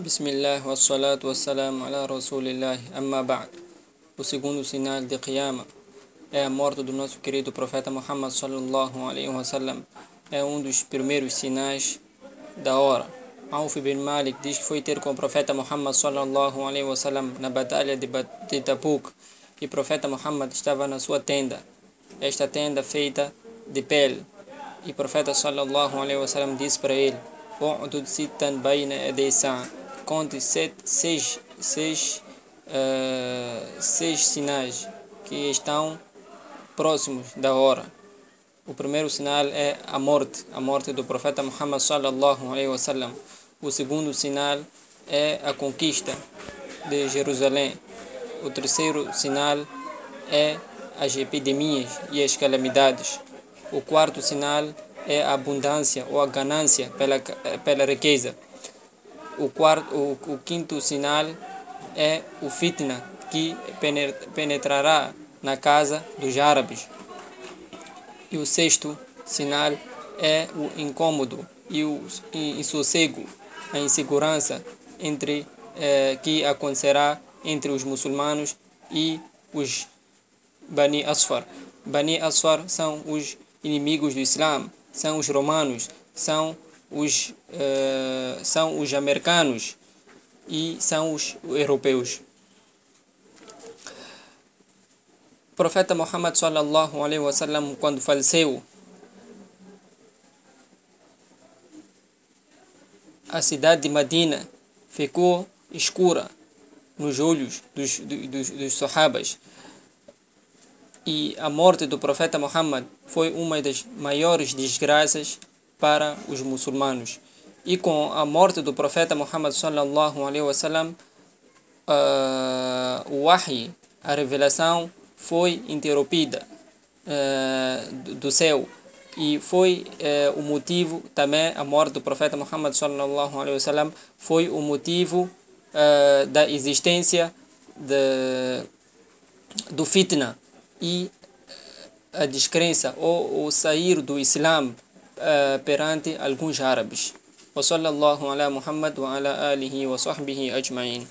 Bismillah, wassalatu wassalamu ala rasulillah, amma ba'd. O segundo sinal de Qiyamah é a morte do nosso querido profeta Muhammad sallallahu alaihi wasallam. É um dos primeiros sinais da hora. Auf bin Malik diz que foi ter com o profeta Muhammad sallallahu alaihi wasallam na batalha de, de Tabuk e o profeta Muhammad estava na sua tenda. Esta tenda feita de pele. E o profeta sallallahu alaihi wasallam disse para ele: "U'dud sittan bayna yaday conte sete, seis, seis, uh, seis sinais que estão próximos da hora. O primeiro sinal é a morte, a morte do profeta Muhammad sallallahu alaihi wasallam. O segundo sinal é a conquista de Jerusalém. O terceiro sinal é as epidemias e as calamidades. O quarto sinal é a abundância ou a ganância pela, pela riqueza. O, quarto, o, o quinto sinal é o fitna, que penetrará na casa dos árabes. E o sexto sinal é o incômodo e o insossego, a insegurança entre, eh, que acontecerá entre os muçulmanos e os Bani Asfar. Bani Asfar são os inimigos do Islã, são os romanos, são os, uh, são os americanos e são os europeus. O profeta Muhammad sallallahu alaihi wasallam quando faleceu a cidade de Medina ficou escura nos olhos dos, dos, dos sahabas e a morte do profeta Muhammad foi uma das maiores desgraças para os muçulmanos. E com a morte do profeta Muhammad sallallahu alaihi wasallam, uh, o wahi, a revelação, foi interrompida uh, do céu. E foi uh, o motivo também, a morte do profeta Muhammad sallallahu alaihi wasallam, foi o motivo uh, da existência de, do fitna e a descrença ou o sair do Islã perante alguns árabes. وصلى الله على محمد وعلى آله وصحبه أجمعين